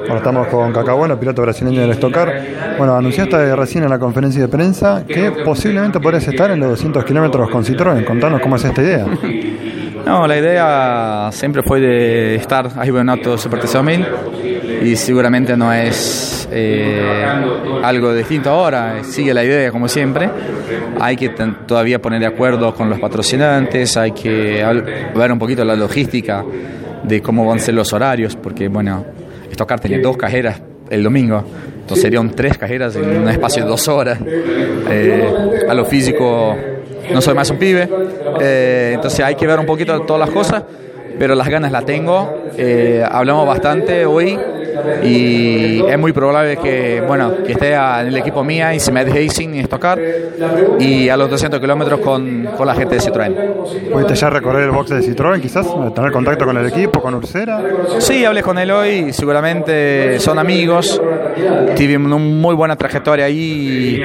Bueno, estamos con Cacabueno, piloto brasileño del Estocar. Bueno, anunciaste recién en la conferencia de prensa que posiblemente podrías estar en los 200 kilómetros con Citroën. Contanos cómo es esta idea. No, la idea siempre fue de estar ahí en auto Super T6000 y seguramente no es eh, algo distinto ahora, sigue la idea como siempre. Hay que todavía poner de acuerdo con los patrocinantes, hay que ver un poquito la logística de cómo van a ser los horarios, porque bueno, Stockcar tenía dos cajeras el domingo, entonces serían tres cajeras en un espacio de dos horas. Eh, a lo físico no soy más un pibe, eh, entonces hay que ver un poquito todas las cosas, pero las ganas las tengo. Eh, hablamos bastante hoy y es muy probable que bueno que esté en el equipo mía y se me deje sin estocar y a los 200 kilómetros con, con, la gente de Citroën. ¿Pudiste ya recorrer el box de Citroën quizás? ¿Tener contacto con el equipo, con Ursera? Sí, hablé con él hoy, seguramente son amigos, tuvimos una muy buena trayectoria ahí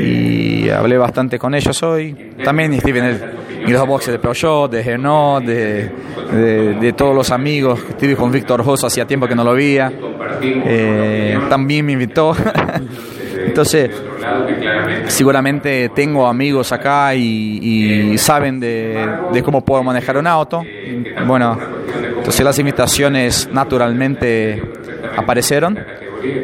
y, hablé bastante con ellos hoy. También estuve en, el, en los boxes de Peugeot, de Renault, de, de, todos los amigos. Estuve con Víctor Josso hacía tiempo que no lo veía. Eh, también me invitó. Entonces, seguramente tengo amigos acá y, saben de, cómo puedo manejar un auto. Bueno, entonces las invitaciones naturalmente aparecieron,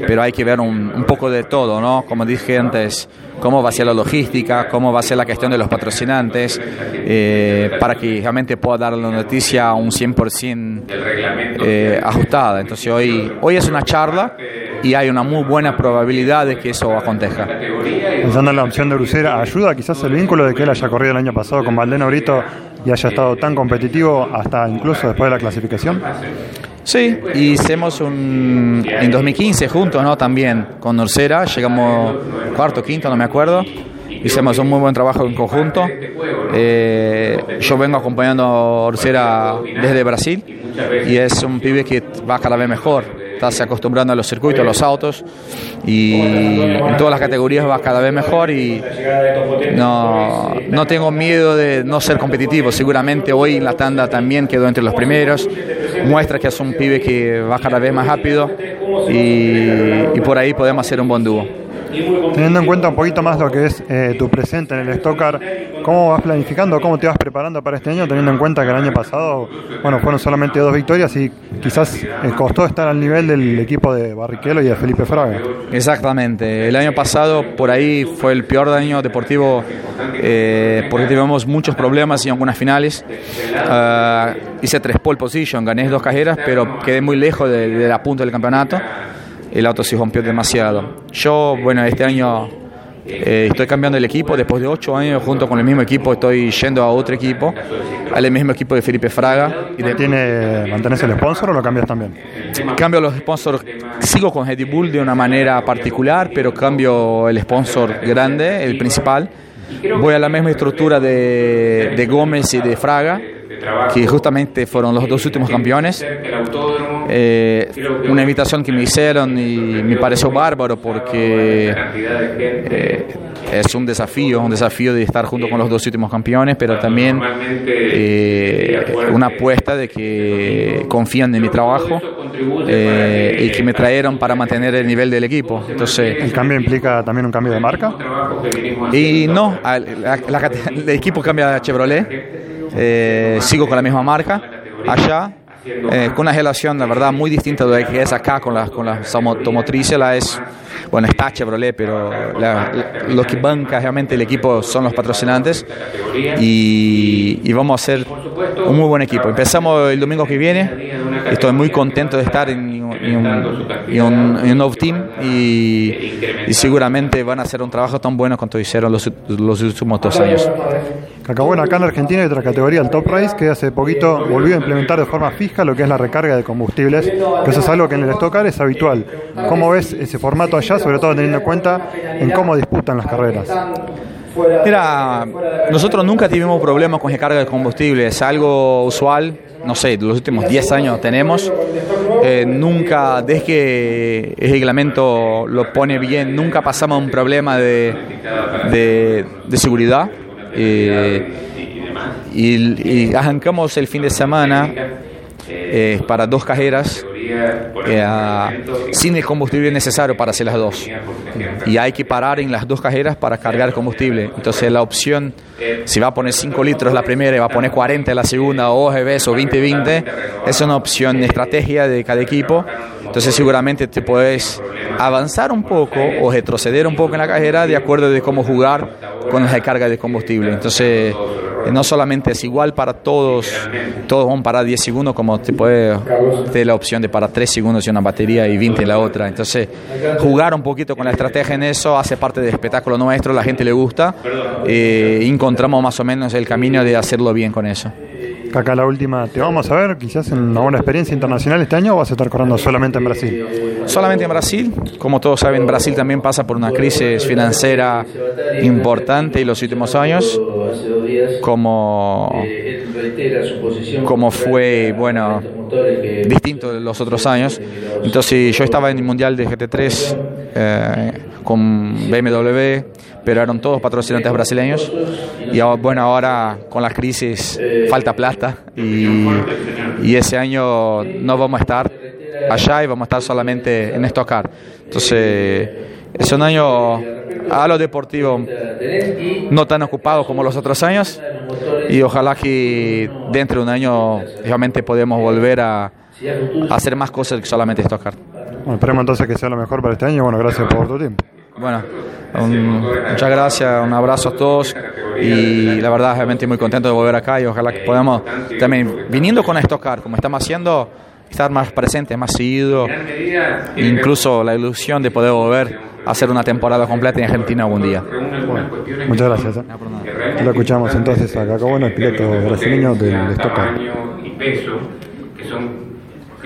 pero hay que ver un, un poco de todo, ¿no? Como dije antes, cómo va a ser la logística, cómo va a ser la cuestión de los patrocinantes, eh, para que realmente pueda dar la noticia un 100% eh, ajustada. Entonces hoy, hoy es una charla y hay una muy buena probabilidad de que eso acontezca. Pensando en la opción de Brucera, ¿ayuda quizás el vínculo de que él haya corrido el año pasado con Valdeno Brito y haya estado tan competitivo hasta incluso después de la clasificación? Sí, hicimos un, en 2015 juntos, ¿no? También con Orsera, llegamos cuarto, quinto, no me acuerdo. Hicimos un muy buen trabajo en conjunto. Eh, yo vengo acompañando a Orsera desde Brasil y es un pibe que va cada vez mejor estás acostumbrando a los circuitos, a los autos y en todas las categorías vas cada vez mejor y no, no tengo miedo de no ser competitivo. Seguramente hoy en la tanda también quedó entre los primeros, muestra que es un pibe que va cada vez más rápido y, y por ahí podemos hacer un buen dúo. Teniendo en cuenta un poquito más lo que es eh, tu presente en el Stockcar, ¿cómo vas planificando, cómo te vas preparando para este año, teniendo en cuenta que el año pasado, bueno, fueron solamente dos victorias y quizás eh, costó estar al nivel del equipo de Barrichello y de Felipe Fraga? Exactamente, el año pasado por ahí fue el peor año deportivo eh, porque tuvimos muchos problemas y algunas finales. Ah, hice tres pole position, gané dos carreras, pero quedé muy lejos de, de la punta del campeonato el auto se rompió demasiado. Yo, bueno, este año eh, estoy cambiando el equipo, después de ocho años junto con el mismo equipo estoy yendo a otro equipo, al mismo equipo de Felipe Fraga. ¿Y ¿Tiene, ¿Mantienes el sponsor o lo cambias también? Cambio los sponsors, sigo con Red Bull de una manera particular, pero cambio el sponsor grande, el principal. Voy a la misma estructura de, de Gómez y de Fraga que justamente fueron los dos últimos campeones. Eh, una invitación que me hicieron y me pareció bárbaro porque eh, es un desafío, un desafío de estar junto con los dos últimos campeones, pero también eh, una apuesta de que confían en mi trabajo y que me trajeron para mantener el nivel del equipo. Entonces, ¿El cambio implica también un cambio de marca? Y no, el equipo cambia a Chevrolet. Eh, sigo con la misma marca allá, eh, con una relación, la verdad, muy distinta de lo que es acá con las, con las automotrices. La es, bueno, está Chevrolet, pero lo que banca realmente el equipo son los patrocinantes y, vamos a hacer un muy buen equipo. Empezamos el domingo que viene, estoy muy contento de estar en, un, nuevo team y, seguramente van a hacer un trabajo tan bueno cuanto hicieron los, los últimos dos años. Acá, bueno, acá en Argentina hay otra categoría, el Top Race, que hace poquito volvió a implementar de forma fija lo que es la recarga de combustibles, eso es algo que en el Stock es habitual. ¿Cómo ves ese formato allá, sobre todo teniendo en cuenta en cómo disputan las carreras? Mira, nosotros nunca tuvimos problemas con recarga de combustible, es algo usual, no sé, los últimos 10 años tenemos. Eh, nunca, desde que el reglamento lo pone bien, nunca pasamos un problema de, de, seguridad. Eh, y, arrancamos el fin de semana eh, para dos cajeras eh, sin el combustible necesario para hacer las dos. Y hay que parar en las dos cajeras para cargar combustible. Entonces la opción, si va a poner 5 litros la primera y va a poner 40 la segunda, o OGBs o 20-20, es una opción estrategia de cada equipo. Entonces seguramente te puedes avanzar un poco o retroceder un poco en la cajera de acuerdo de cómo jugar con la recarga de combustible. Entonces no solamente es igual para todos, todos van para 10 segundos, como te puede tener la opción de para 3 segundos y una batería y 20 en la otra. Entonces, jugar un poquito con la estrategia en eso hace parte del espectáculo nuestro, la gente le gusta, eh, encontramos más o menos el camino de hacerlo bien con eso. Acá la última, ¿te vamos a ver quizás en una buena experiencia internacional este año o vas a estar corriendo solamente en Brasil? Solamente en Brasil. Como todos saben, Brasil también pasa por una crisis financiera importante en los últimos años, como, como fue, bueno, distinto de los otros años. Entonces yo estaba en el Mundial de GT3 eh, con BMW, pero eran todos patrocinantes brasileños. Y bueno, ahora con la crisis falta plata y, y ese año no vamos a estar allá y vamos a estar solamente en Stock Entonces es un año a lo deportivo no tan ocupado como los otros años y ojalá que dentro de un año realmente podamos volver a, hacer más cosas que solamente tocar. Bueno, esperemos entonces que sea lo mejor para este año. Bueno, gracias por tu tiempo. Bueno, muchas gracias, un abrazo a todos y la verdad realmente muy contento de volver acá y ojalá que podamos también, viniendo con Estocar, como estamos haciendo, estar más presentes, más seguido, incluso la ilusión de poder volver a hacer una temporada completa en Argentina algún día. muchas gracias. ¿eh? Lo escuchamos entonces acá, bueno, el piloto brasileño del Stock